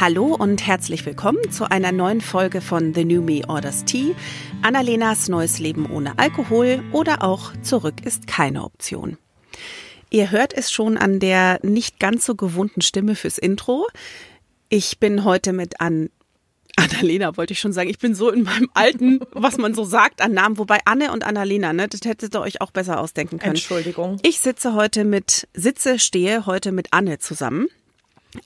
Hallo und herzlich willkommen zu einer neuen Folge von The New Me Orders Tea, Annalenas neues Leben ohne Alkohol oder auch Zurück ist keine Option. Ihr hört es schon an der nicht ganz so gewohnten Stimme fürs Intro. Ich bin heute mit an Annalena wollte ich schon sagen. Ich bin so in meinem alten, was man so sagt an Namen, wobei Anne und Annalena, ne, das hättet ihr euch auch besser ausdenken können. Entschuldigung. Ich sitze heute mit, sitze, stehe heute mit Anne zusammen.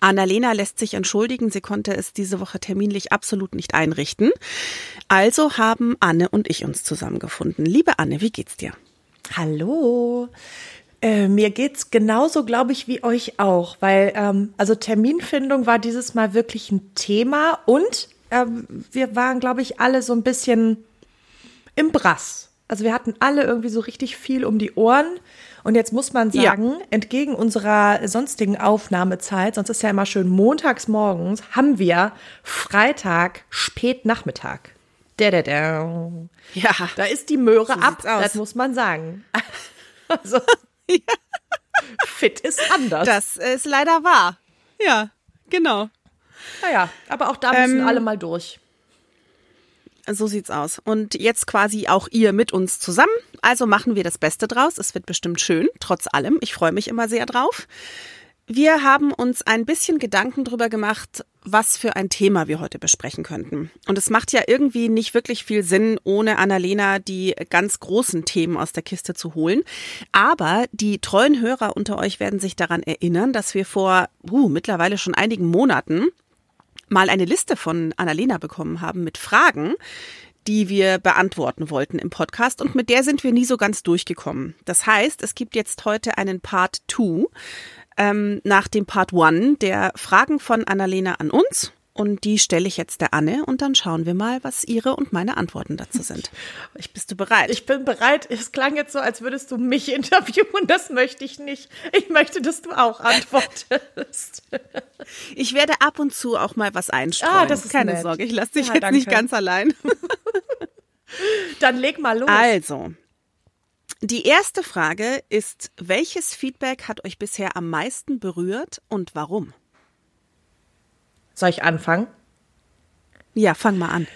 Annalena lässt sich entschuldigen, sie konnte es diese Woche terminlich absolut nicht einrichten. Also haben Anne und ich uns zusammengefunden. Liebe Anne, wie geht's dir? Hallo. Äh, mir geht's genauso, glaube ich, wie euch auch, weil ähm, also Terminfindung war dieses Mal wirklich ein Thema und ähm, wir waren, glaube ich, alle so ein bisschen im Brass. Also wir hatten alle irgendwie so richtig viel um die Ohren. Und jetzt muss man sagen, ja. entgegen unserer sonstigen Aufnahmezeit, sonst ist ja immer schön montags morgens, haben wir Freitag spät Nachmittag. Da, da, da. Ja. Da ist die Möhre so ab, das muss man sagen. Also, ja. fit ist anders. Das ist leider wahr. Ja, genau. Naja, aber auch da müssen ähm, alle mal durch. So sieht's aus. Und jetzt quasi auch ihr mit uns zusammen. Also machen wir das Beste draus. Es wird bestimmt schön, trotz allem. Ich freue mich immer sehr drauf. Wir haben uns ein bisschen Gedanken drüber gemacht, was für ein Thema wir heute besprechen könnten. Und es macht ja irgendwie nicht wirklich viel Sinn, ohne Annalena die ganz großen Themen aus der Kiste zu holen. Aber die treuen Hörer unter euch werden sich daran erinnern, dass wir vor uh, mittlerweile schon einigen Monaten mal eine Liste von Annalena bekommen haben mit Fragen, die wir beantworten wollten im Podcast und mit der sind wir nie so ganz durchgekommen. Das heißt, es gibt jetzt heute einen Part 2 ähm, nach dem Part 1 der Fragen von Annalena an uns und die stelle ich jetzt der Anne und dann schauen wir mal, was ihre und meine Antworten dazu sind. Ich, bist du bereit? Ich bin bereit. Es klang jetzt so, als würdest du mich interviewen. Das möchte ich nicht. Ich möchte, dass du auch antwortest. Ich werde ab und zu auch mal was einstreuen. Ah, das ist keine nett. Sorge. Ich lasse dich ja, jetzt danke. nicht ganz allein. Dann leg mal los. Also, die erste Frage ist, welches Feedback hat euch bisher am meisten berührt und warum? Soll ich anfangen? Ja, fang mal an.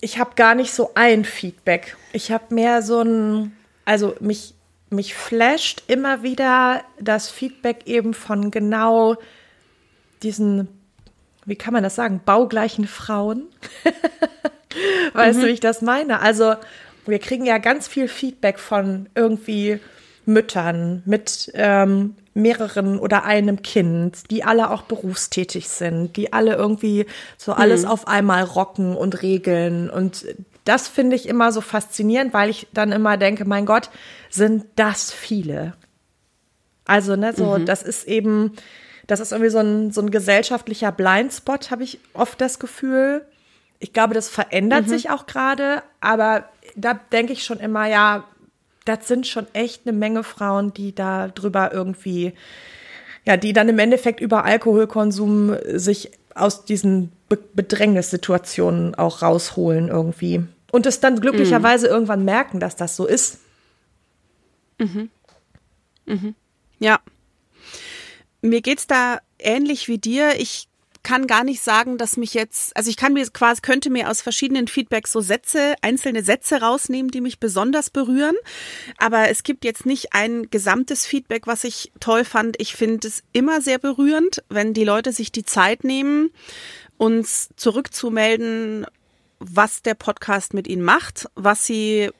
Ich habe gar nicht so ein Feedback. Ich habe mehr so ein, also mich, mich flasht immer wieder das Feedback eben von genau diesen, wie kann man das sagen, baugleichen Frauen. weißt mhm. du, wie ich das meine? Also wir kriegen ja ganz viel Feedback von irgendwie Müttern mit ähm, mehreren oder einem Kind, die alle auch berufstätig sind, die alle irgendwie so alles mhm. auf einmal rocken und regeln. Und das finde ich immer so faszinierend, weil ich dann immer denke, mein Gott, sind das viele. Also, ne, so, mhm. das ist eben, das ist irgendwie so ein, so ein gesellschaftlicher Blindspot, habe ich oft das Gefühl. Ich glaube, das verändert mhm. sich auch gerade, aber da denke ich schon immer, ja, das sind schon echt eine Menge Frauen, die da drüber irgendwie, ja, die dann im Endeffekt über Alkoholkonsum sich aus diesen Be Bedrängnissituationen auch rausholen irgendwie. Und es dann glücklicherweise mhm. irgendwann merken, dass das so ist. Mhm. Mhm. Ja. Mir geht's da ähnlich wie dir. Ich kann gar nicht sagen, dass mich jetzt, also ich kann mir quasi, könnte mir aus verschiedenen Feedbacks so Sätze, einzelne Sätze rausnehmen, die mich besonders berühren. Aber es gibt jetzt nicht ein gesamtes Feedback, was ich toll fand. Ich finde es immer sehr berührend, wenn die Leute sich die Zeit nehmen, uns zurückzumelden, was der Podcast mit ihnen macht, was sie äh,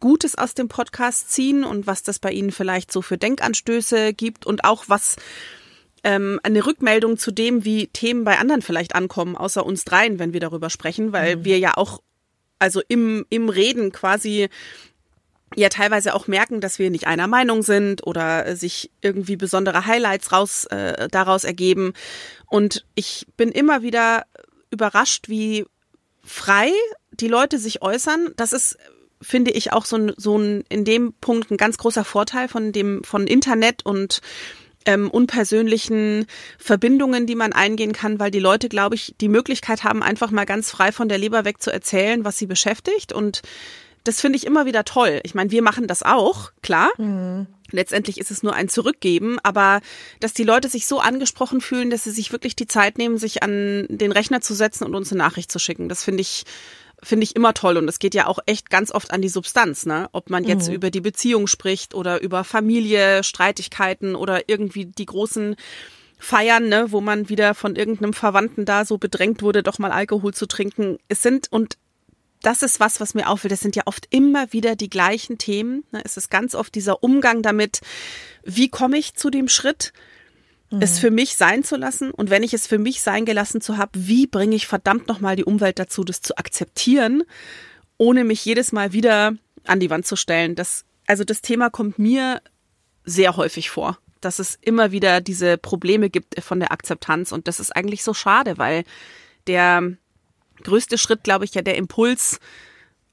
Gutes aus dem Podcast ziehen und was das bei ihnen vielleicht so für Denkanstöße gibt und auch was ähm, eine Rückmeldung zu dem, wie Themen bei anderen vielleicht ankommen, außer uns dreien, wenn wir darüber sprechen, weil mhm. wir ja auch, also im, im Reden quasi ja teilweise auch merken, dass wir nicht einer Meinung sind oder sich irgendwie besondere Highlights raus äh, daraus ergeben. Und ich bin immer wieder überrascht, wie frei die Leute sich äußern. Das ist finde ich auch so ein, so ein in dem Punkt ein ganz großer Vorteil von dem von Internet und ähm, unpersönlichen Verbindungen, die man eingehen kann, weil die Leute, glaube ich, die Möglichkeit haben, einfach mal ganz frei von der Leber weg zu erzählen, was sie beschäftigt und das finde ich immer wieder toll. Ich meine, wir machen das auch, klar. Mhm. Letztendlich ist es nur ein Zurückgeben, aber dass die Leute sich so angesprochen fühlen, dass sie sich wirklich die Zeit nehmen, sich an den Rechner zu setzen und uns eine Nachricht zu schicken, das finde ich finde ich immer toll und es geht ja auch echt ganz oft an die Substanz, ne? Ob man jetzt mhm. über die Beziehung spricht oder über Familie, Streitigkeiten oder irgendwie die großen Feiern, ne, wo man wieder von irgendeinem Verwandten da so bedrängt wurde, doch mal Alkohol zu trinken. Es sind und das ist was, was mir auffällt. Das sind ja oft immer wieder die gleichen Themen. Ne? Es ist ganz oft dieser Umgang damit, wie komme ich zu dem Schritt, mhm. es für mich sein zu lassen. Und wenn ich es für mich sein gelassen zu habe, wie bringe ich verdammt nochmal die Umwelt dazu, das zu akzeptieren, ohne mich jedes Mal wieder an die Wand zu stellen. Das, also das Thema kommt mir sehr häufig vor, dass es immer wieder diese Probleme gibt von der Akzeptanz. Und das ist eigentlich so schade, weil der größte Schritt, glaube ich, ja der Impuls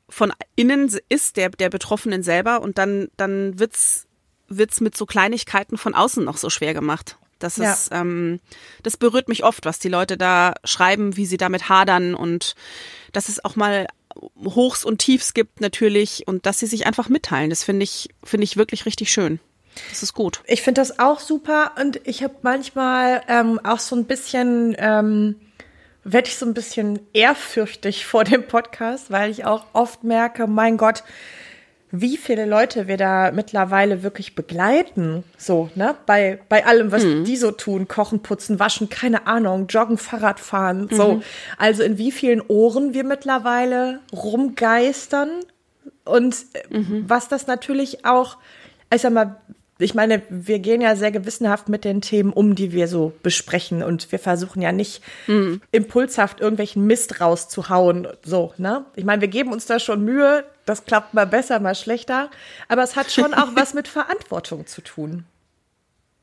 von innen ist, der, der Betroffenen selber. Und dann, dann wird's, wird's mit so Kleinigkeiten von außen noch so schwer gemacht. Das ja. ist, ähm, das berührt mich oft, was die Leute da schreiben, wie sie damit hadern und dass es auch mal Hochs und Tiefs gibt natürlich und dass sie sich einfach mitteilen. Das finde ich, finde ich wirklich richtig schön. Das ist gut. Ich finde das auch super und ich habe manchmal ähm, auch so ein bisschen ähm, werde ich so ein bisschen ehrfürchtig vor dem Podcast, weil ich auch oft merke, mein Gott, wie viele Leute wir da mittlerweile wirklich begleiten, so, ne, bei, bei allem, was mhm. die so tun, kochen, putzen, waschen, keine Ahnung, joggen, Fahrrad fahren, so. Mhm. Also in wie vielen Ohren wir mittlerweile rumgeistern und mhm. was das natürlich auch, ich sag mal, ich meine, wir gehen ja sehr gewissenhaft mit den Themen um, die wir so besprechen und wir versuchen ja nicht mhm. impulshaft irgendwelchen Mist rauszuhauen, so, ne? Ich meine, wir geben uns da schon Mühe, das klappt mal besser, mal schlechter, aber es hat schon auch was mit Verantwortung zu tun.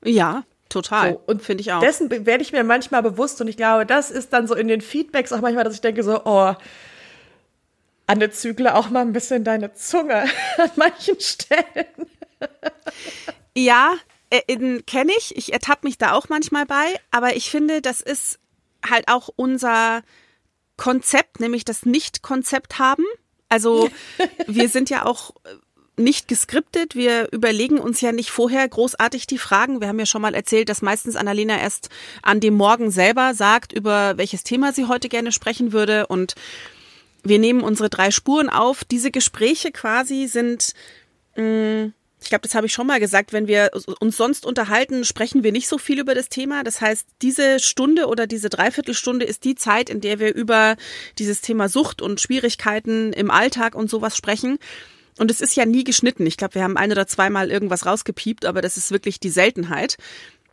Ja, total. So, und finde ich auch. Dessen werde ich mir manchmal bewusst und ich glaube, das ist dann so in den Feedbacks auch manchmal, dass ich denke so, oh, Anne Zügle auch mal ein bisschen deine Zunge an manchen Stellen. Ja, äh, kenne ich. Ich ertappe mich da auch manchmal bei. Aber ich finde, das ist halt auch unser Konzept, nämlich das Nicht-Konzept haben. Also wir sind ja auch äh, nicht geskriptet. Wir überlegen uns ja nicht vorher großartig die Fragen. Wir haben ja schon mal erzählt, dass meistens Annalena erst an dem Morgen selber sagt, über welches Thema sie heute gerne sprechen würde. Und wir nehmen unsere drei Spuren auf. Diese Gespräche quasi sind mh, mm, ich glaube, das habe ich schon mal gesagt, wenn wir uns sonst unterhalten, sprechen wir nicht so viel über das Thema. Das heißt, diese Stunde oder diese Dreiviertelstunde ist die Zeit, in der wir über dieses Thema Sucht und Schwierigkeiten im Alltag und sowas sprechen. Und es ist ja nie geschnitten. Ich glaube, wir haben ein oder zweimal irgendwas rausgepiept, aber das ist wirklich die Seltenheit.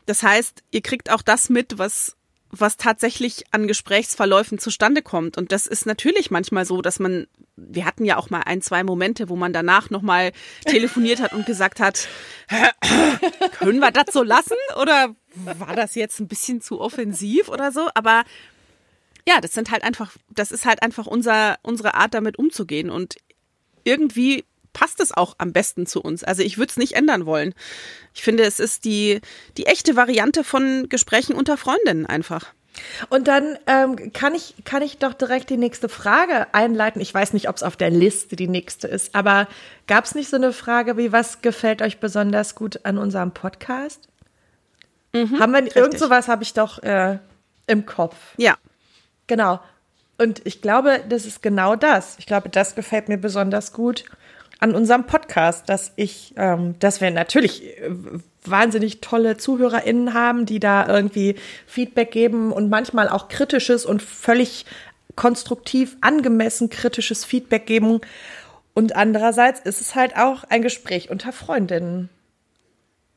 Das heißt, ihr kriegt auch das mit, was was tatsächlich an Gesprächsverläufen zustande kommt. Und das ist natürlich manchmal so, dass man, wir hatten ja auch mal ein, zwei Momente, wo man danach nochmal telefoniert hat und gesagt hat, können wir das so lassen? Oder war das jetzt ein bisschen zu offensiv oder so? Aber ja, das sind halt einfach, das ist halt einfach unser, unsere Art, damit umzugehen. Und irgendwie passt es auch am besten zu uns. Also ich würde es nicht ändern wollen. Ich finde, es ist die, die echte Variante von Gesprächen unter Freundinnen einfach. Und dann ähm, kann, ich, kann ich doch direkt die nächste Frage einleiten. Ich weiß nicht, ob es auf der Liste die nächste ist, aber gab es nicht so eine Frage wie, was gefällt euch besonders gut an unserem Podcast? Mhm, Haben wir richtig. irgend sowas habe ich doch äh, im Kopf. Ja. Genau. Und ich glaube, das ist genau das. Ich glaube, das gefällt mir besonders gut an unserem Podcast, dass ich, ähm, dass wir natürlich äh, wahnsinnig tolle ZuhörerInnen haben, die da irgendwie Feedback geben und manchmal auch kritisches und völlig konstruktiv angemessen kritisches Feedback geben. Und andererseits ist es halt auch ein Gespräch unter Freundinnen.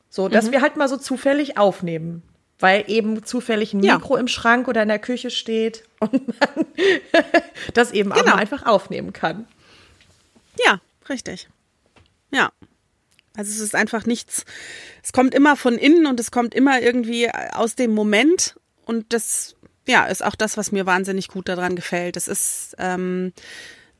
So, dass mhm. wir halt mal so zufällig aufnehmen. Weil eben zufällig ein Mikro ja. im Schrank oder in der Küche steht und man das eben genau. auch mal einfach aufnehmen kann. Ja, Richtig. Ja. Also es ist einfach nichts, es kommt immer von innen und es kommt immer irgendwie aus dem Moment und das, ja, ist auch das, was mir wahnsinnig gut daran gefällt. Es ist ähm,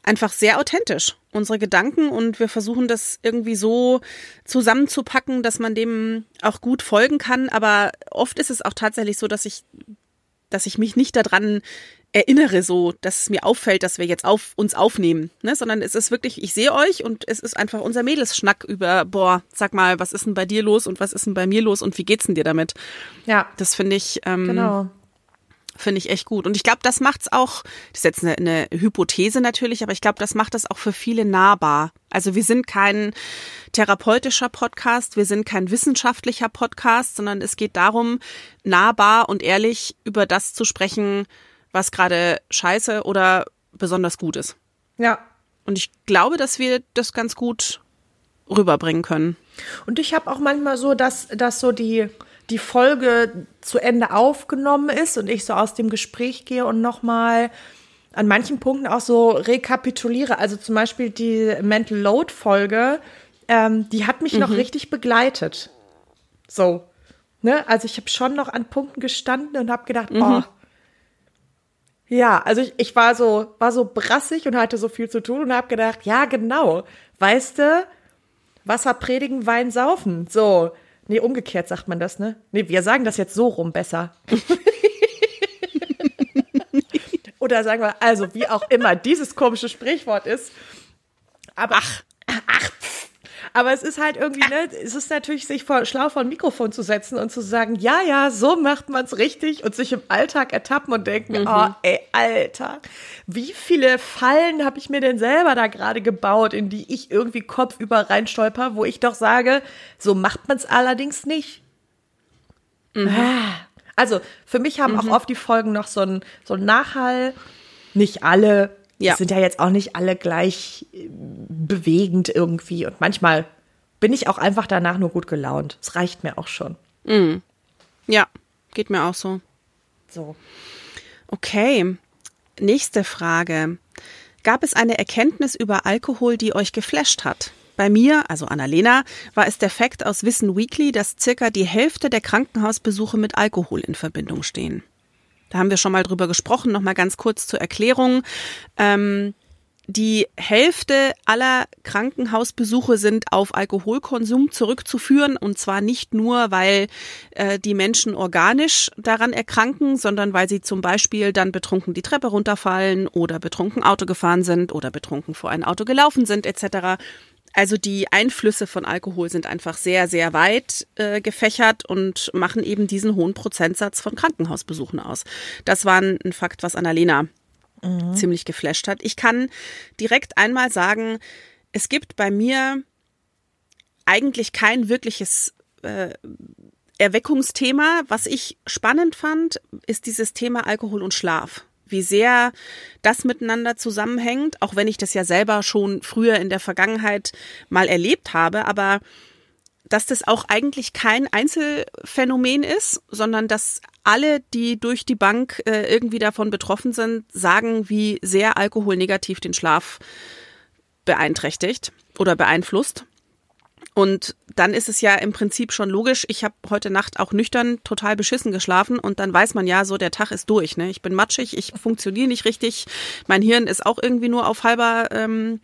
einfach sehr authentisch, unsere Gedanken und wir versuchen das irgendwie so zusammenzupacken, dass man dem auch gut folgen kann. Aber oft ist es auch tatsächlich so, dass ich dass ich mich nicht daran erinnere so, dass es mir auffällt, dass wir jetzt auf, uns aufnehmen, ne? sondern es ist wirklich, ich sehe euch und es ist einfach unser Mädelsschnack über, boah, sag mal, was ist denn bei dir los und was ist denn bei mir los und wie geht's denn dir damit? Ja. Das finde ich, ähm, Genau. finde ich echt gut. Und ich glaube, das macht's auch, das ist jetzt eine, eine Hypothese natürlich, aber ich glaube, das macht es auch für viele nahbar. Also wir sind kein therapeutischer Podcast, wir sind kein wissenschaftlicher Podcast, sondern es geht darum, nahbar und ehrlich über das zu sprechen, was gerade scheiße oder besonders gut ist. Ja. Und ich glaube, dass wir das ganz gut rüberbringen können. Und ich habe auch manchmal so, dass, dass so die, die Folge zu Ende aufgenommen ist und ich so aus dem Gespräch gehe und nochmal an manchen Punkten auch so rekapituliere. Also zum Beispiel die Mental Load Folge, ähm, die hat mich noch richtig begleitet. So. Ne? Also ich habe schon noch an Punkten gestanden und habe gedacht, oh. Ja, also ich, ich war so, war so brassig und hatte so viel zu tun und habe gedacht, ja, genau. Weißt du, Wasser predigen, Wein saufen. So. Nee, umgekehrt sagt man das, ne? Nee, wir sagen das jetzt so rum besser. Oder sagen wir, also wie auch immer dieses komische Sprichwort ist. Aber ach, ach. Aber es ist halt irgendwie, ne, es ist natürlich, sich vor, schlau vor ein Mikrofon zu setzen und zu sagen, ja, ja, so macht man's richtig und sich im Alltag ertappen und denken, oh, ey, Alter, wie viele Fallen habe ich mir denn selber da gerade gebaut, in die ich irgendwie kopfüber reinstolper, wo ich doch sage, so macht man's allerdings nicht. Ah. Also für mich haben auch oft die Folgen noch so ein, so ein Nachhall. Nicht alle. Ja. Es sind ja jetzt auch nicht alle gleich äh, bewegend irgendwie. Und manchmal bin ich auch einfach danach nur gut gelaunt. Es reicht mir auch schon. Ja, geht mir auch so. So. Okay, nächste Frage. Gab es eine Erkenntnis über Alkohol, die euch geflasht hat? Bei mir, also Annalena, war es der Fakt aus Wissen Weekly, dass circa die Hälfte der Krankenhausbesuche mit Alkohol in Verbindung stehen. Da haben wir schon mal drüber gesprochen, noch mal ganz kurz zur Erklärung. Ähm, die Hälfte aller Krankenhausbesuche sind auf Alkoholkonsum zurückzuführen und zwar nicht nur, weil äh, die Menschen organisch daran erkranken, sondern weil sie zum Beispiel dann betrunken die Treppe runterfallen oder betrunken Auto gefahren sind oder betrunken vor ein Auto gelaufen sind etc. Also die Einflüsse von Alkohol sind einfach sehr, sehr weit äh, gefächert und machen eben diesen hohen Prozentsatz von Krankenhausbesuchen aus. Das war ein, Fakt, was Annalena ziemlich geflasht hat. Ich kann direkt einmal sagen, es gibt bei mir eigentlich kein wirkliches äh, Erweckungsthema. Was ich spannend fand, ist dieses Thema Alkohol und Schlaf. Wie sehr das miteinander zusammenhängt, auch wenn ich das ja selber schon früher in der Vergangenheit mal erlebt habe, aber dass das auch eigentlich kein Einzelfenomen ist, sondern dass alle, die durch die Bank äh, irgendwie davon betroffen sind, sagen, wie sehr Alkohol negativ den Schlaf beeinträchtigt oder beeinflusst. Und dann ist es ja im Prinzip schon logisch, ich habe heute Nacht auch nüchtern total beschissen geschlafen und dann weiß man ja so, der Tag ist durch. Ne? Ich bin matschig, ich funktioniere nicht richtig, mein Hirn ist auch irgendwie nur auf halber ähm,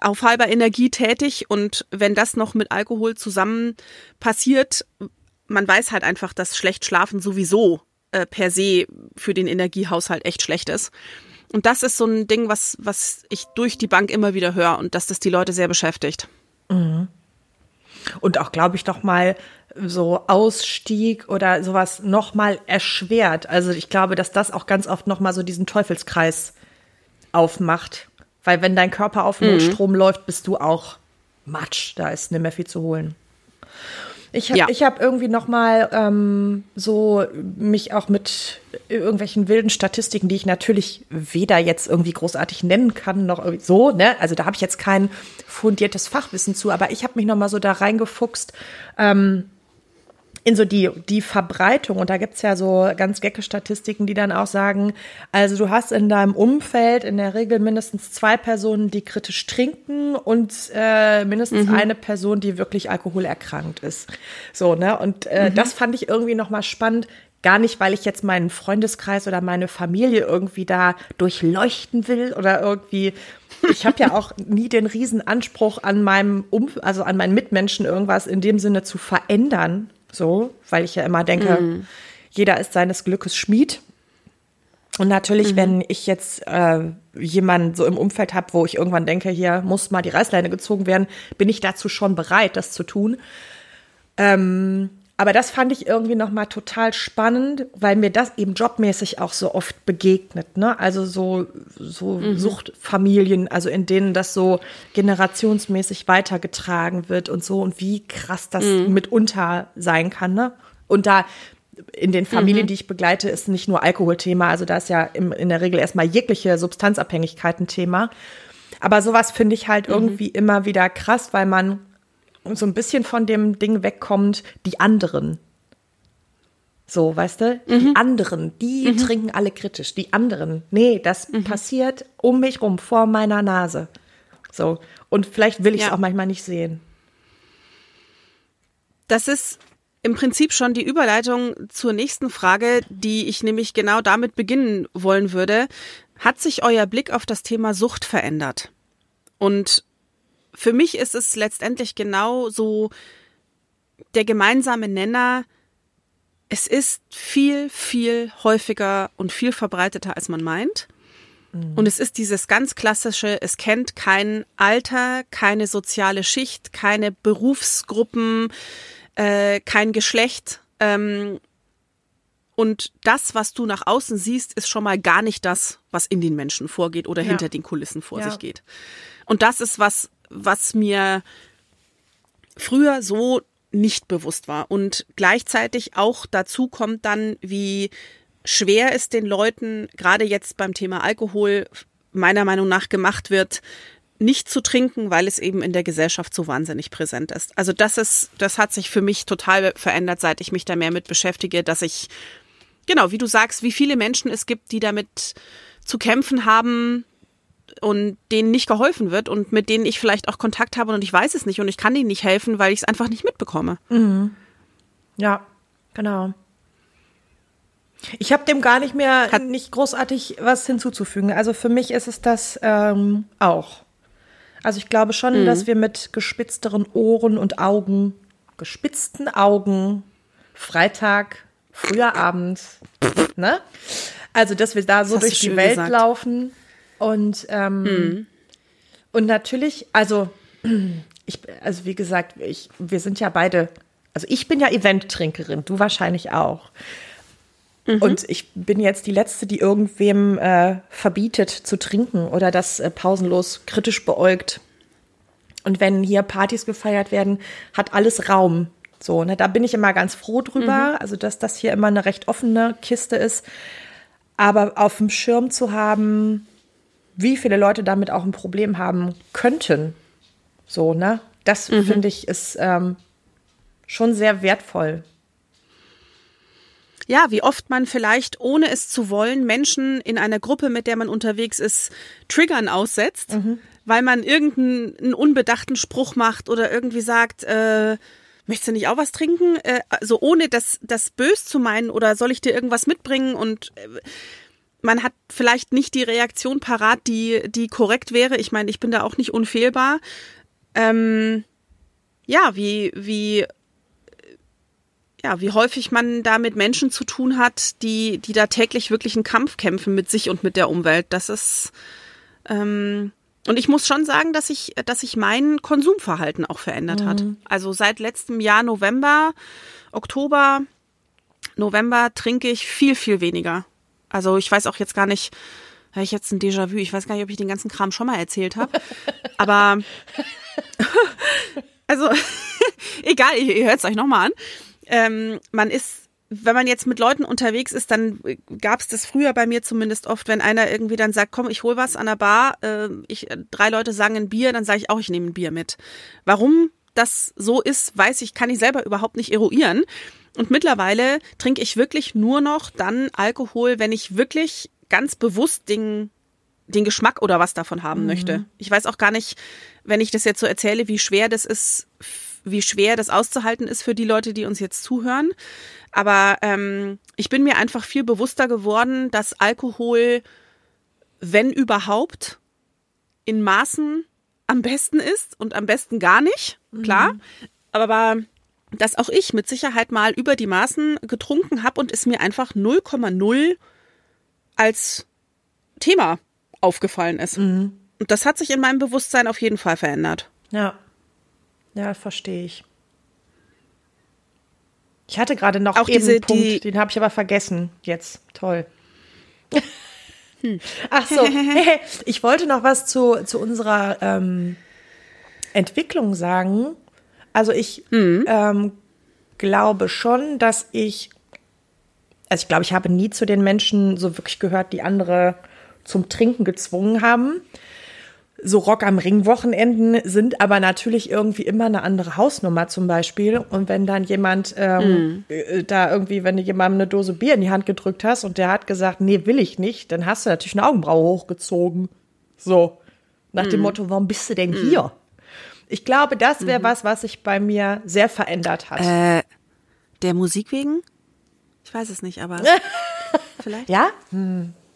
auf halber Energie tätig und wenn das noch mit Alkohol zusammen passiert, man weiß halt einfach, dass schlecht schlafen sowieso äh, per se für den Energiehaushalt echt schlecht ist. Und das ist so ein Ding, was, was ich durch die Bank immer wieder höre und dass das die Leute sehr beschäftigt. Und auch, glaube ich, noch mal so Ausstieg oder sowas noch mal erschwert. Also ich glaube, dass das auch ganz oft noch mal so diesen Teufelskreis aufmacht. Weil wenn dein Körper auf Notstrom läuft, bist du auch Matsch. Da ist nicht mehr viel zu holen. Ich habe Ja. ich hab irgendwie noch mal ähm, so mich auch mit irgendwelchen wilden Statistiken, die ich natürlich weder jetzt irgendwie großartig nennen kann noch irgendwie so, ne? Also da habe ich jetzt kein fundiertes Fachwissen zu, aber ich habe mich noch mal so da reingefuchst ähm, in so die, die Verbreitung. Und da gibt's ja so ganz gecke Statistiken, die dann auch sagen, also du hast in deinem Umfeld in der Regel mindestens zwei Personen, die kritisch trinken und äh, mindestens eine Person, die wirklich alkoholerkrankt ist. So, ne? Und äh, das fand ich irgendwie nochmal spannend. Gar nicht, weil ich jetzt meinen Freundeskreis oder meine Familie irgendwie da durchleuchten will oder irgendwie. Ich habe ja auch nie den riesen Anspruch an meinem um also an meinen Mitmenschen irgendwas in dem Sinne zu verändern, so, weil ich ja immer denke, jeder ist seines Glückes Schmied. Und natürlich, mhm. wenn ich jetzt äh, jemanden so im Umfeld habe, wo ich irgendwann denke, hier muss mal die Reißleine gezogen werden, bin ich dazu schon bereit, das zu tun. Ähm, aber das fand ich irgendwie noch mal total spannend, weil mir das eben jobmäßig auch so oft begegnet. Ne? Also so, so mhm. Suchtfamilien, also in denen das so generationsmäßig weitergetragen wird und so und wie krass das mhm. mitunter sein kann. Ne? Und da in den Familien, mhm. die ich begleite, ist nicht nur Alkoholthema, also da ist ja im, in der Regel erstmal jegliche Substanzabhängigkeit ein Thema. Aber sowas finde ich halt mhm. irgendwie immer wieder krass, weil man so ein bisschen von dem Ding wegkommt, die anderen. So, weißt du? Mhm. Die anderen, die mhm. trinken alle kritisch. Die anderen, nee, das mhm. passiert um mich rum, vor meiner Nase. So. Und vielleicht will ich es ja. auch manchmal nicht sehen. Das ist im Prinzip schon die Überleitung zur nächsten Frage, die ich nämlich genau damit beginnen wollen würde. Hat sich euer Blick auf das Thema Sucht verändert? Und für mich ist es letztendlich genau so der gemeinsame Nenner. Es ist viel, viel häufiger und viel verbreiteter, als man meint. Mhm. Und es ist dieses ganz klassische, es kennt kein Alter, keine soziale Schicht, keine Berufsgruppen, äh, kein Geschlecht. Ähm, und das, was du nach außen siehst, ist schon mal gar nicht das, was in den Menschen vorgeht oder ja. hinter den Kulissen vor ja. sich geht. Und das ist was, was mir früher so nicht bewusst war. Und gleichzeitig auch dazu kommt dann, wie schwer es den Leuten, gerade jetzt beim Thema Alkohol, meiner Meinung nach gemacht wird, nicht zu trinken, weil es eben in der Gesellschaft so wahnsinnig präsent ist. Also das ist, das hat sich für mich total verändert, seit ich mich da mehr mit beschäftige, dass ich, genau, wie du sagst, wie viele Menschen es gibt, die damit zu kämpfen haben und denen nicht geholfen wird und mit denen ich vielleicht auch Kontakt habe und ich weiß es nicht und ich kann ihnen nicht helfen, weil ich es einfach nicht mitbekomme. Mhm. Ja, genau. Ich habe dem gar nicht mehr Hat nicht großartig was hinzuzufügen. Also für mich ist es das ähm, auch. Also ich glaube schon, mhm. dass wir mit gespitzteren Ohren und Augen, gespitzten Augen, Freitag, früher Abend, ne? Also, dass wir da so durch die Welt gesagt. laufen und ähm, mhm. und natürlich, also ich, also wie gesagt, ich, wir sind ja beide, also ich bin ja Eventtrinkerin, du wahrscheinlich auch. Mhm. Und ich bin jetzt die Letzte, die irgendwem äh, verbietet zu trinken oder das äh, pausenlos kritisch beäugt. Und wenn hier Partys gefeiert werden, hat alles Raum. So, ne, da bin ich immer ganz froh drüber, mhm. also dass das hier immer eine recht offene Kiste ist. Aber auf dem Schirm zu haben, wie viele Leute damit auch ein Problem haben könnten, so, ne, das mhm. finde ich ist ähm, schon sehr wertvoll ja, wie oft man vielleicht, ohne es zu wollen, Menschen in einer Gruppe, mit der man unterwegs ist, Triggern aussetzt, mhm. weil man irgendeinen unbedachten Spruch macht oder irgendwie sagt, äh, möchtest du nicht auch was trinken? Äh, also ohne das, das bös zu meinen oder soll ich dir irgendwas mitbringen und äh, man hat vielleicht nicht die Reaktion parat, die, die korrekt wäre. Ich meine, ich bin da auch nicht unfehlbar. Ähm, ja, wie, wie ja, wie häufig man da mit Menschen zu tun hat, die, die da täglich wirklich einen Kampf kämpfen mit sich und mit der Umwelt. Das ist, ähm, und ich muss schon sagen, dass sich dass ich mein Konsumverhalten auch verändert mhm. hat. Also seit letztem Jahr November, Oktober, November trinke ich viel, viel weniger. Also ich weiß auch jetzt gar nicht, habe ich jetzt ein Déjà-vu, ich weiß gar nicht, ob ich den ganzen Kram schon mal erzählt habe. Aber also egal, ihr, ihr hört es euch nochmal an ähm, man ist wenn man jetzt mit Leuten unterwegs ist, dann gab es das früher bei mir zumindest oft, wenn einer irgendwie dann sagt, komm, ich hol was an der Bar, äh, ich, drei Leute sagen ein Bier, dann sage ich auch, ich nehme ein Bier mit. Warum das so ist, weiß ich, kann ich selber überhaupt nicht eruieren. Und mittlerweile trinke ich wirklich nur noch dann Alkohol, wenn ich wirklich ganz bewusst den, den Geschmack oder was davon haben mhm. möchte. Ich weiß auch gar nicht, wenn ich das jetzt so erzähle, wie schwer das ist wie schwer das auszuhalten ist für die Leute, die uns jetzt zuhören. Aber ähm, ich bin mir einfach viel bewusster geworden, dass Alkohol, wenn überhaupt, in Maßen am besten ist und am besten gar nicht, klar. Mhm. Aber dass auch ich mit Sicherheit mal über die Maßen getrunken habe und es mir einfach 0,0 als Thema aufgefallen ist. Mhm. Und das hat sich in meinem Bewusstsein auf jeden Fall verändert. Ja. Ja, verstehe ich. Ich hatte gerade noch Auch diese- Punkt, die- den habe ich aber vergessen. Jetzt, toll. Ach so, ich wollte noch was zu, zu unserer ähm, Entwicklung sagen. Also ich ähm, glaube schon, dass ich, also ich glaube, ich habe nie zu den Menschen so wirklich gehört, die andere zum Trinken gezwungen haben so Rock am Ring Wochenenden sind aber natürlich irgendwie immer eine andere Hausnummer zum Beispiel. Und wenn dann jemand ähm, äh, da irgendwie, wenn du jemandem eine Dose Bier in die Hand gedrückt hast und der hat gesagt, nee, will ich nicht, dann hast du natürlich eine Augenbraue hochgezogen. So. Nach dem Motto, warum bist du denn hier? Ich glaube, das wäre was, was sich bei mir sehr verändert hat. Äh, der Musik wegen? Ich weiß es nicht, aber vielleicht. ja?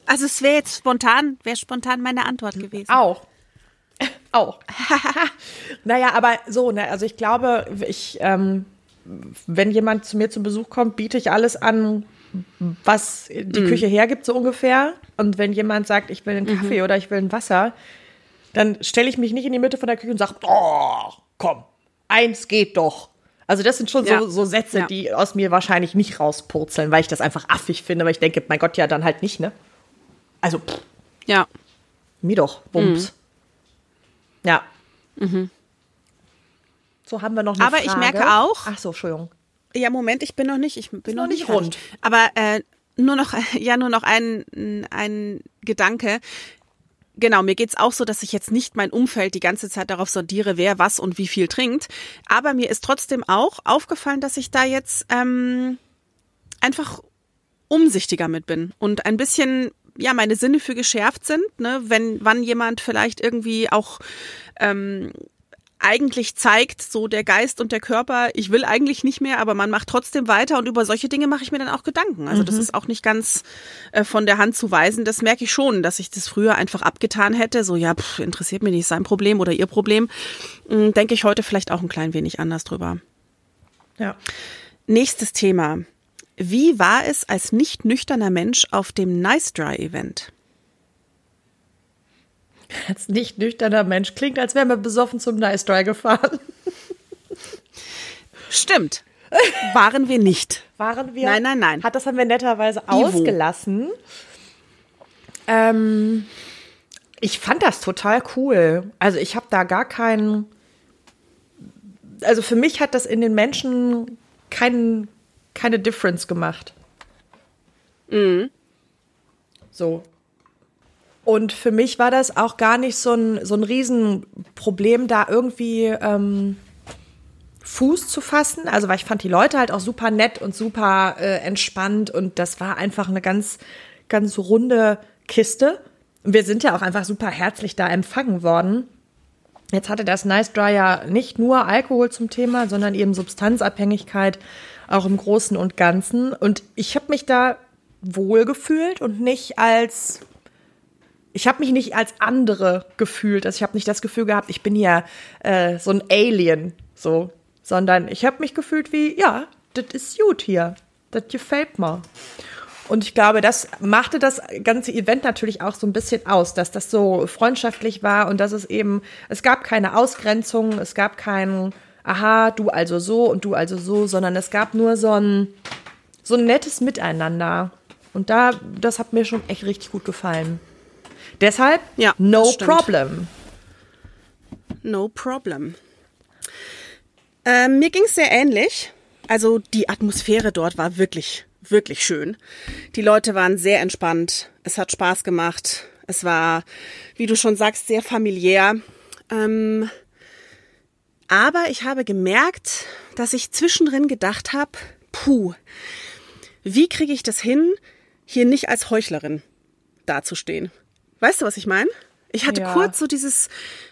Also es wäre jetzt spontan, wäre spontan meine Antwort gewesen. Auch. Auch. naja, aber so, ne, also ich glaube, ich, ähm, wenn jemand zu mir zu Besuch kommt, biete ich alles an, was die Küche hergibt, so ungefähr. Und wenn jemand sagt, ich will einen Kaffee oder ich will ein Wasser, dann stelle ich mich nicht in die Mitte von der Küche und sage, oh, komm, eins geht doch. Also das sind schon Ja. so, so Sätze, Ja. die aus mir wahrscheinlich nicht rauspurzeln, weil ich das einfach affig finde, weil ich denke, mein Gott, ja, dann halt nicht, ne? Also, pff, Ja. mir doch, Wumms. Ja. So haben wir noch eine Aber Frage. ich merke auch- Ach so, Entschuldigung. Ja, Moment, ich bin noch nicht, ich bin noch, noch nicht fertig. rund. Aber äh, nur noch, ja, nur noch ein, ein Gedanke. Genau, mir geht's auch so, dass ich jetzt nicht mein Umfeld die ganze Zeit darauf sortiere, wer was und wie viel trinkt. Aber mir ist trotzdem auch aufgefallen, dass ich da jetzt ähm, einfach umsichtiger mit bin und ein bisschen ja meine Sinne für geschärft sind, ne, wenn wann jemand vielleicht irgendwie auch ähm, eigentlich zeigt, so der Geist und der Körper, ich will eigentlich nicht mehr, aber man macht trotzdem weiter und über solche Dinge mache ich mir dann auch Gedanken. Also das ist auch nicht ganz äh, von der Hand zu weisen. Das merke ich schon, dass ich das früher einfach abgetan hätte. So, ja, pff, interessiert mich nicht sein Problem oder ihr Problem. Hm, Denke ich heute vielleicht auch ein klein wenig anders drüber. Ja. Nächstes Thema. Wie war es als nicht nüchterner Mensch auf dem Nice Dry Event? Als nicht nüchterner Mensch klingt, als wären wir besoffen zum Nice Dry gefahren. Stimmt. Waren wir nicht. Waren wir? Nein, nein, nein. Hat das haben wir netterweise ausgelassen. Ähm, ich fand das total cool. Also ich habe da gar keinen. Also für mich hat das in den Menschen kein, keine Difference gemacht. So. Und für mich war das auch gar nicht so ein, so ein Riesenproblem, da irgendwie ähm, Fuß zu fassen. Also, weil ich fand die Leute halt auch super nett und super äh, entspannt und das war einfach eine ganz, ganz runde Kiste. Und wir sind ja auch einfach super herzlich da empfangen worden. Jetzt hatte das Nice Dry ja nicht nur Alkohol zum Thema, sondern eben Substanzabhängigkeit auch im Großen und Ganzen. Und ich habe mich da wohl gefühlt und nicht als ich habe mich nicht als andere gefühlt. Also ich habe nicht das Gefühl gehabt, ich bin hier äh, so ein Alien, so, sondern ich habe mich gefühlt wie, ja, das ist gut hier, das gefällt mir. Und ich glaube, das machte das ganze Event natürlich auch so ein bisschen aus, dass das so freundschaftlich war und dass es eben, es gab keine Ausgrenzung, es gab kein, aha, du also so und du also so, sondern es gab nur so ein, so ein nettes Miteinander. Und da, das hat mir schon echt richtig gut gefallen. Deshalb, Ja, no stimmt. problem. No problem. Ähm, mir ging es sehr ähnlich. Also die Atmosphäre dort war wirklich, wirklich schön. Die Leute waren sehr entspannt. Es hat Spaß gemacht. Es war, wie du schon sagst, sehr familiär. Ähm, aber ich habe gemerkt, dass ich zwischendrin gedacht habe, puh, wie kriege ich das hin, hier nicht als Heuchlerin dazustehen? Weißt du, was ich meine? Ich hatte Ja. kurz so dieses,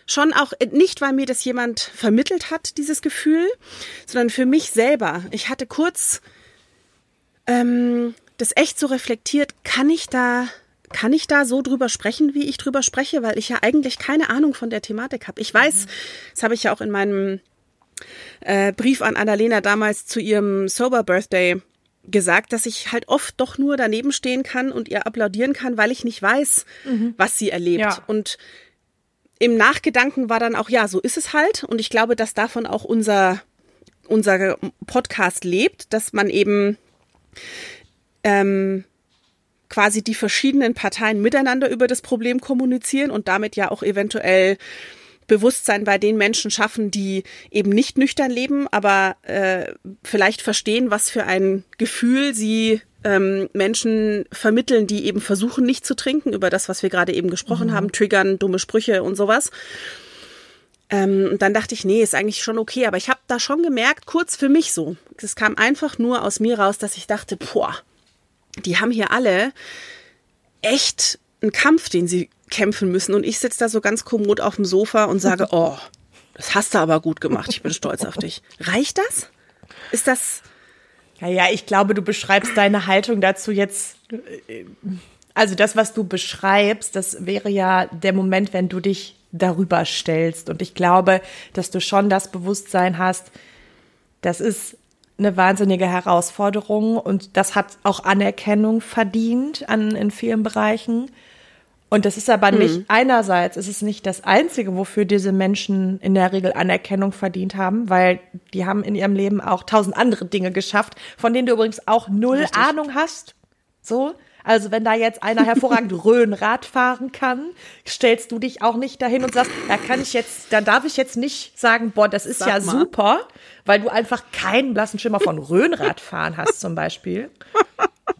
schon auch, äh, nicht weil mir das jemand vermittelt hat, dieses Gefühl, sondern für mich selber. Ich hatte kurz ähm, das echt so reflektiert, kann ich da, kann ich da so drüber sprechen, wie ich drüber spreche, weil ich ja eigentlich keine Ahnung von der Thematik habe. Ich weiß, das habe ich ja auch in meinem äh, Brief an Annalena damals zu ihrem Sober Birthday gesagt, dass ich halt oft doch nur daneben stehen kann und ihr applaudieren kann, weil ich nicht weiß, mhm. was sie erlebt. Ja. Und im Nachgedanken war dann auch, ja, so ist es halt. Und ich glaube, dass davon auch unser, unser Podcast lebt, dass man eben ähm, quasi die verschiedenen Parteien miteinander über das Problem kommunizieren und damit ja auch eventuell Bewusstsein bei den Menschen schaffen, die eben nicht nüchtern leben, aber äh, vielleicht verstehen, was für ein Gefühl sie ähm, Menschen vermitteln, die eben versuchen, nicht zu trinken, über das, was wir gerade eben gesprochen mhm. haben, triggern, dumme Sprüche und sowas. Ähm, und dann dachte ich, nee, ist eigentlich schon okay. Aber ich habe da schon gemerkt, kurz für mich so, es kam einfach nur aus mir raus, dass ich dachte, boah, die haben hier alle echt einen Kampf, den sie kämpfen müssen. Und ich sitze da so ganz kommod auf dem Sofa und sage, oh, das hast du aber gut gemacht. Ich bin stolz auf dich. Reicht das? Ist das. Naja, ich glaube, du beschreibst deine Haltung dazu jetzt. Also das, was du beschreibst, das wäre ja der Moment, wenn du dich darüber stellst. Und ich glaube, dass du schon das Bewusstsein hast, das ist eine wahnsinnige Herausforderung und das hat auch Anerkennung verdient an, in vielen Bereichen. Und das ist aber nicht, mhm. einerseits ist es nicht das Einzige, wofür diese Menschen in der Regel Anerkennung verdient haben, weil die haben in ihrem Leben auch tausend andere Dinge geschafft, von denen du übrigens auch null Richtig. Ahnung hast. So. Also wenn da jetzt einer hervorragend Rhönrad fahren kann, stellst du dich auch nicht dahin und sagst, da kann ich jetzt, da darf ich jetzt nicht sagen, boah, das ist Sag ja mal. super, weil du einfach keinen blassen Schimmer von Rhönradfahren hast zum Beispiel.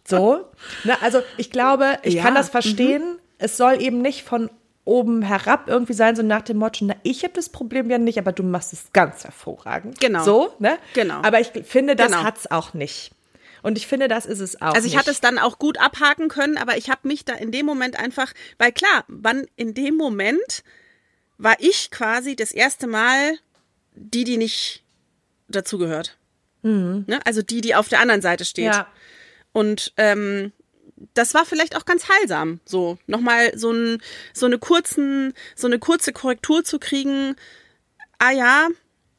So. Ne, also ich glaube, ich ja. kann das verstehen. Mhm es soll eben nicht von oben herab irgendwie sein, so nach dem Motto, na, ich habe das Problem ja nicht, aber du machst es ganz hervorragend. Genau. So, ne? Genau. Aber ich finde, das genau. hat's auch nicht. Und ich finde, das ist es auch. Also ich nicht. hatte es dann auch gut abhaken können, aber ich habe mich da in dem Moment einfach, weil klar, wann in dem Moment war ich quasi das erste Mal die, die nicht dazugehört. Mhm. Ne? Also die, die auf der anderen Seite steht. Ja. Und ähm, das war vielleicht auch ganz heilsam, so nochmal so, ein, so eine kurzen, so eine kurze Korrektur zu kriegen. Ah ja,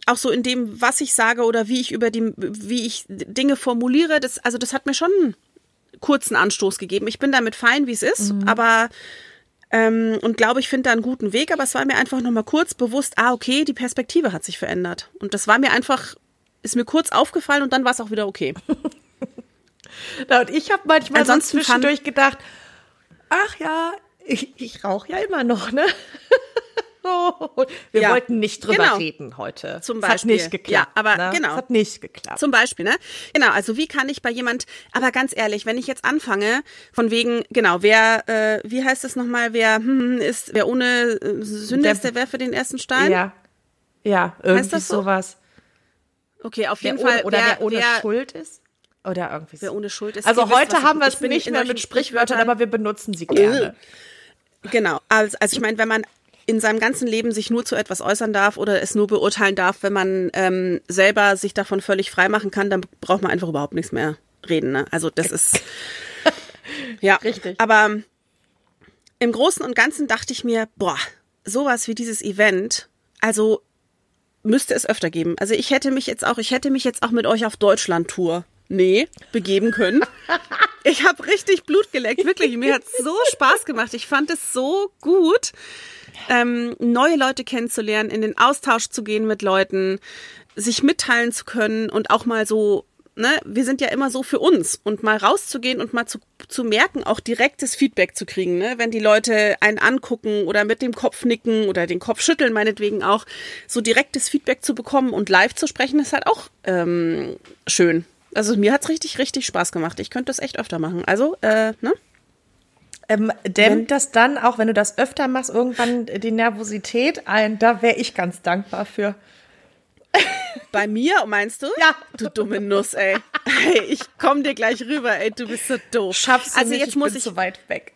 auch so in dem, was ich sage oder wie ich über die, wie ich Dinge formuliere, das, also das hat mir schon einen kurzen Anstoß gegeben. Ich bin damit fein, wie es ist, mhm. aber ähm, und glaube, ich finde da einen guten Weg, aber es war mir einfach nochmal kurz bewusst, ah, okay, die Perspektive hat sich verändert. Und das war mir einfach, ist mir kurz aufgefallen und dann war es auch wieder okay. Na, und ich habe manchmal Ansonsten so zwischendurch gedacht, ach ja, ich, ich rauche ja immer noch, ne? wir ja, wollten nicht drüber genau. reden heute. Zum Beispiel. Es hat nicht geklappt. Ja, aber ne? genau. Es hat nicht geklappt. Zum Beispiel, ne? Genau, also wie kann ich bei jemand, aber ganz ehrlich, wenn ich jetzt anfange, von wegen, genau, wer, äh, wie heißt es nochmal, wer hm, ist, wer ohne äh, Sünde der, ist, der werfe den ersten Stein? Ja. Ja, irgendwie heißt das so? sowas. Okay, auf jeden wer Fall. Ohne, oder wer, wer ohne wer, Schuld ist? Oder irgendwie Wer ohne Schuld ist. Also heute wisst, haben wir es nicht mehr mit Sprichwörtern, aber wir benutzen sie gerne. Genau. Also, also ich meine, wenn man in seinem ganzen Leben sich nur zu etwas äußern darf oder es nur beurteilen darf, wenn man ähm, selber sich davon völlig frei machen kann, dann braucht man einfach überhaupt nichts mehr reden. Ne? Also das ist ja richtig. Aber im Großen und Ganzen dachte ich mir, boah, sowas wie dieses Event, also müsste es öfter geben. Also ich hätte mich jetzt auch, ich hätte mich jetzt auch mit euch auf Deutschland-Tour nee, begeben können. Ich habe richtig Blut geleckt, wirklich. Mir hat so Spaß gemacht. Ich fand es so gut, ähm, neue Leute kennenzulernen, in den Austausch zu gehen mit Leuten, sich mitteilen zu können und auch mal so, ne, wir sind ja immer so für uns und mal rauszugehen und mal zu, zu merken, auch direktes Feedback zu kriegen, ne, wenn die Leute einen angucken oder mit dem Kopf nicken oder den Kopf schütteln, meinetwegen auch, so direktes Feedback zu bekommen und live zu sprechen, ist halt auch ähm, schön. Also mir hat's richtig, richtig Spaß gemacht. Ich könnte das echt öfter machen. Also, äh, ne? Ähm, dämmt das dann, auch wenn du das öfter machst, irgendwann die Nervosität ein? Da wäre ich ganz dankbar für. Bei mir, meinst du? Ja. Du dumme Nuss, ey. Hey, ich komm dir gleich rüber, ey, du bist so doof. Schaffst du also nicht, jetzt ich muss bin ich zu weit weg.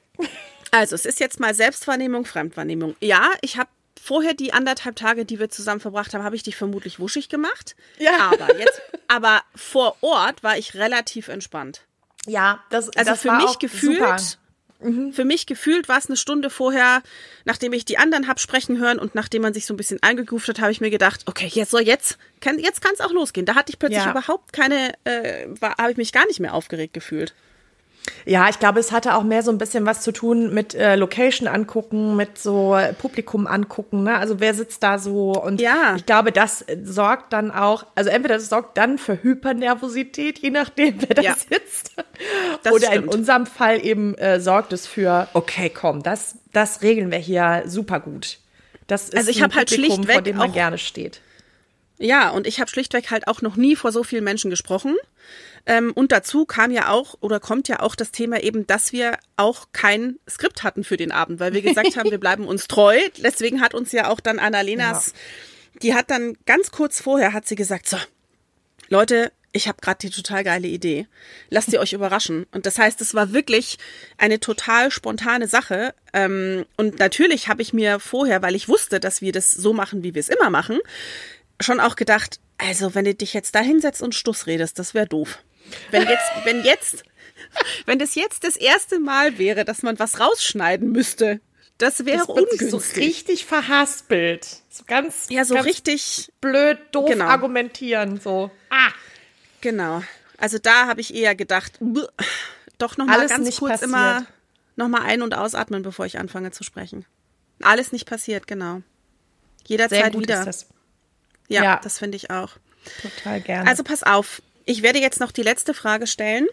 Also, es ist jetzt mal Selbstwahrnehmung, Fremdwahrnehmung. Ja, ich habe vorher die anderthalb Tage, die wir zusammen verbracht haben, habe ich dich vermutlich wuschig gemacht. Ja. Aber jetzt, aber vor Ort war ich relativ entspannt. Ja, das, also das für mich gefühlt. Super. Mhm. Für mich gefühlt war es eine Stunde vorher, nachdem ich die anderen hab sprechen hören und nachdem man sich so ein bisschen eingegroovt hat, habe ich mir gedacht, okay, jetzt soll jetzt, kann, jetzt kann es auch losgehen. Da hatte ich plötzlich ja. überhaupt keine, äh, habe ich mich gar nicht mehr aufgeregt gefühlt. Ja, ich glaube, es hatte auch mehr so ein bisschen was zu tun mit äh, Location angucken, mit so Publikum angucken. Ne? Also wer sitzt da so? Und ja. ich glaube, das sorgt dann auch, also entweder das sorgt dann für Hypernervosität, je nachdem, wer da ja. sitzt. Das Oder stimmt. in unserem Fall eben äh, sorgt es für, okay, komm, das, das regeln wir hier super gut. Das ist also ich habe halt schlichtweg vor dem man gerne steht. Ja, und ich habe schlichtweg halt auch noch nie vor so vielen Menschen gesprochen. Ähm, und dazu kam ja auch oder kommt ja auch das Thema eben, dass wir auch kein Skript hatten für den Abend, weil wir gesagt haben, wir bleiben uns treu. Deswegen hat uns ja auch dann Annalenas, ja. die hat dann ganz kurz vorher hat sie gesagt, so, Leute, ich habe gerade die total geile Idee. Lasst ihr euch überraschen. Und das heißt, es war wirklich eine total spontane Sache. Ähm, und natürlich habe ich mir vorher, weil ich wusste, dass wir das so machen, wie wir es immer machen, schon auch gedacht, also wenn du dich jetzt da hinsetzt und Stuss redest, das wäre doof. Wenn jetzt, wenn jetzt, wenn das jetzt das erste Mal wäre, dass man was rausschneiden müsste, das wäre das ungünstig. So richtig verhaspelt. So ganz, ja, so ganz richtig blöd, doof genau. argumentieren, so. Ah. Genau. Also da habe ich eher gedacht, doch noch mal ganz kurz passiert. immer noch mal ein- und ausatmen, bevor ich anfange zu sprechen. Alles nicht passiert, genau. Jederzeit wieder. Ja, ja, das finde ich auch. Total gerne. Also pass auf, ich werde jetzt noch die letzte Frage stellen.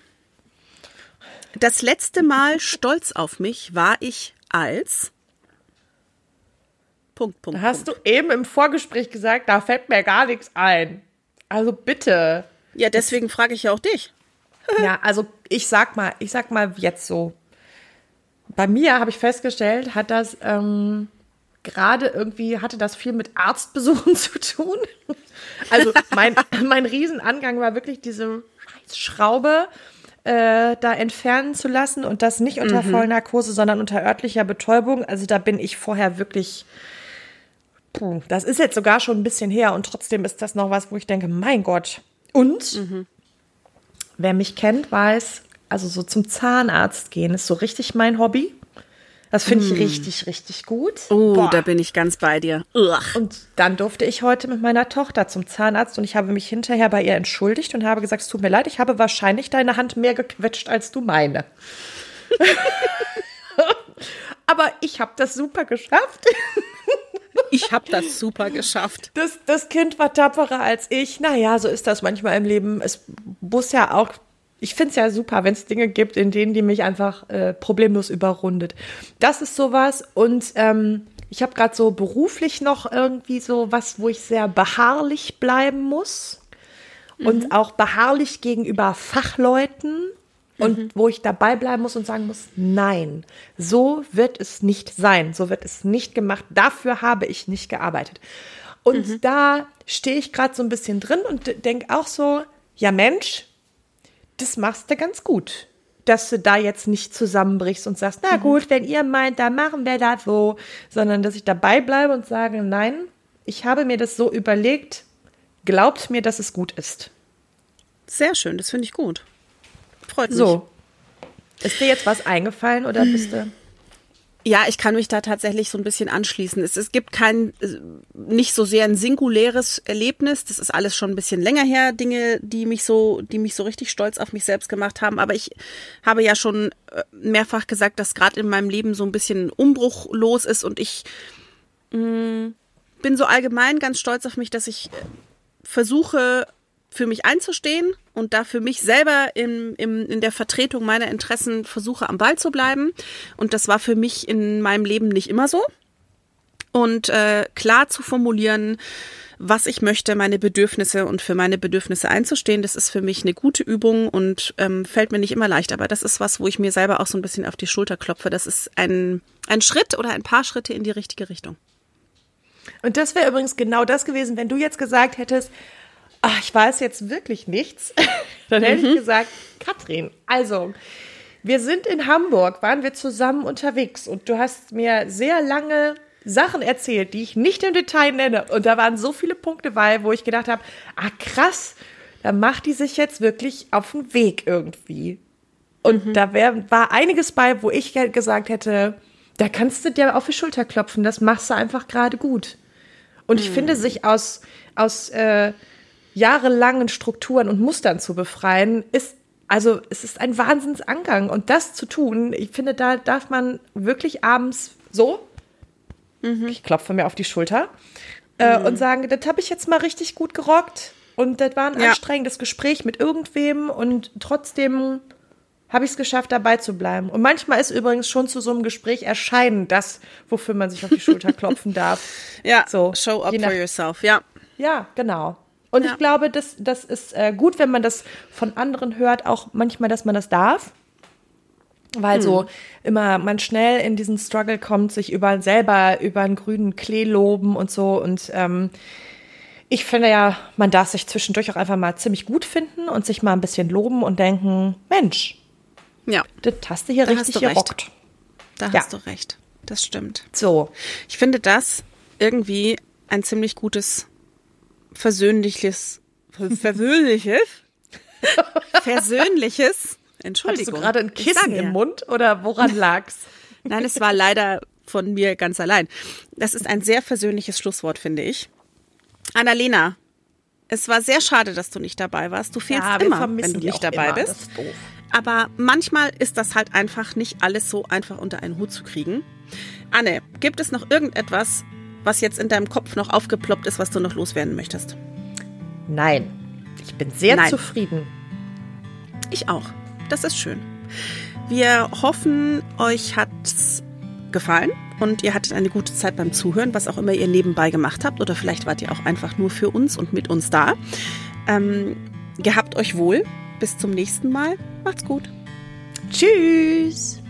Das letzte Mal stolz auf mich war ich als. Punkt, Punkt. Da hast Punkt. du eben im Vorgespräch gesagt, da fällt mir gar nichts ein. Also bitte. Ja, deswegen frage ich ja auch dich. ja, also ich sag mal, ich sag mal jetzt so. Bei mir habe ich festgestellt, hat das ähm, gerade irgendwie, hatte das viel mit Arztbesuchen zu tun. Also mein, mein Riesenangang war wirklich diese Schraube äh, da entfernen zu lassen und das nicht unter mhm. Vollnarkose, sondern unter örtlicher Betäubung. Also da bin ich vorher wirklich. Puh, das ist jetzt sogar schon ein bisschen her und trotzdem ist das noch was, wo ich denke, mein Gott. Und mhm. wer mich kennt, weiß, also so zum Zahnarzt gehen ist so richtig mein Hobby. Das finde ich mm. richtig, richtig gut. Oh, Boah. da bin ich ganz bei dir. Ugh. Und dann durfte ich heute mit meiner Tochter zum Zahnarzt und ich habe mich hinterher bei ihr entschuldigt und habe gesagt, es tut mir leid, ich habe wahrscheinlich deine Hand mehr gequetscht als du meine. Aber ich habe das super geschafft. ich habe das super geschafft. Das, das Kind war tapferer als ich. Naja, so ist das manchmal im Leben. Es muss ja auch ich finde es ja super, wenn es Dinge gibt, in denen die mich einfach äh, problemlos überrundet. Das ist sowas. Und ähm, ich habe gerade so beruflich noch irgendwie so was, wo ich sehr beharrlich bleiben muss. Mhm. Und auch beharrlich gegenüber Fachleuten. Und mhm. wo ich dabei bleiben muss und sagen muss, nein, so wird es nicht sein, so wird es nicht gemacht, dafür habe ich nicht gearbeitet. Und mhm. da stehe ich gerade so ein bisschen drin und denke auch so, ja Mensch, das machst du ganz gut. Dass du da jetzt nicht zusammenbrichst und sagst, na mhm. gut, wenn ihr meint, dann machen wir das so, sondern dass ich dabei bleibe und sage, nein, ich habe mir das so überlegt, glaubt mir, dass es gut ist. Sehr schön, das finde ich gut. Freut mich. So. Ist dir jetzt was eingefallen oder bist du? Ja, ich kann mich da tatsächlich so ein bisschen anschließen. Es, es gibt kein, äh, nicht so sehr ein singuläres Erlebnis. Das ist alles schon ein bisschen länger her, Dinge, die mich so, die mich so richtig stolz auf mich selbst gemacht haben. Aber ich habe ja schon äh, mehrfach gesagt, dass gerade in meinem Leben so ein bisschen Umbruch los ist und ich mh, mm, bin so allgemein ganz stolz auf mich, dass ich äh, versuche, für mich einzustehen und da für mich selber in, in, in der Vertretung meiner Interessen versuche, am Ball zu bleiben. Und das war für mich in meinem Leben nicht immer so. Und äh, klar zu formulieren, was ich möchte, meine Bedürfnisse und für meine Bedürfnisse einzustehen, das ist für mich eine gute Übung und ähm, fällt mir nicht immer leicht. Aber das ist was, wo ich mir selber auch so ein bisschen auf die Schulter klopfe. Das ist ein, ein Schritt oder ein paar Schritte in die richtige Richtung. Und das wäre übrigens genau das gewesen, wenn du jetzt gesagt hättest, ach, ich weiß jetzt wirklich nichts, dann hätte mhm. ich gesagt, Katrin, also, wir sind in Hamburg, waren wir zusammen unterwegs und du hast mir sehr lange Sachen erzählt, die ich nicht im Detail nenne. Und da waren so viele Punkte bei, wo ich gedacht habe, ah krass, da macht die sich jetzt wirklich auf den Weg irgendwie. Und mhm. da wär, war einiges bei, wo ich gesagt hätte, da kannst du dir auf die Schulter klopfen, das machst du einfach gerade gut. Und ich mhm. finde, sich aus, aus äh, jahrelangen Strukturen und Mustern zu befreien, ist also es ist ein Wahnsinnsangang. Und das zu tun, ich finde, da darf man wirklich abends so, mhm. ich klopfe mir auf die Schulter äh, mhm. und sagen, das habe ich jetzt mal richtig gut gerockt. Und das war ein ja. anstrengendes Gespräch mit irgendwem und trotzdem habe ich es geschafft, dabei zu bleiben. Und manchmal ist übrigens schon zu so einem Gespräch erscheinen das, wofür man sich auf die Schulter klopfen darf. Ja, so, show up for yourself, ja. Ja, genau. Und ja. ich glaube, das, das ist äh, gut, wenn man das von anderen hört, auch manchmal, dass man das darf. Weil hm. so immer man schnell in diesen Struggle kommt, sich über selber über einen grünen Klee loben und so. Und ähm, ich finde ja, man darf sich zwischendurch auch einfach mal ziemlich gut finden und sich mal ein bisschen loben und denken, Mensch, ja. das hast du hier da richtig gerockt. Da ja. hast du recht. Das stimmt. So. Ich finde das irgendwie ein ziemlich gutes versöhnliches, versöhnliches, versöhnliches, Entschuldigung. Hattest du gerade ein Kissen im Mund oder woran lag's? Nein, es war leider von mir ganz allein. Das ist ein sehr versöhnliches Schlusswort, finde ich. Annalena, es war sehr schade, dass du nicht dabei warst. Du fehlst ja, immer, wenn du nicht dabei immer. bist. Aber manchmal ist das halt einfach nicht alles so einfach unter einen Hut zu kriegen. Anne, gibt es noch irgendetwas, was jetzt in deinem Kopf noch aufgeploppt ist, was du noch loswerden möchtest? Nein. Ich bin sehr Nein. zufrieden. Ich auch. Das ist schön. Wir hoffen, euch hat's gefallen und ihr hattet eine gute Zeit beim Zuhören, was auch immer ihr nebenbei gemacht habt. Oder vielleicht wart ihr auch einfach nur für uns und mit uns da. Ähm, gehabt euch wohl. Bis zum nächsten Mal. Macht's gut. Tschüss.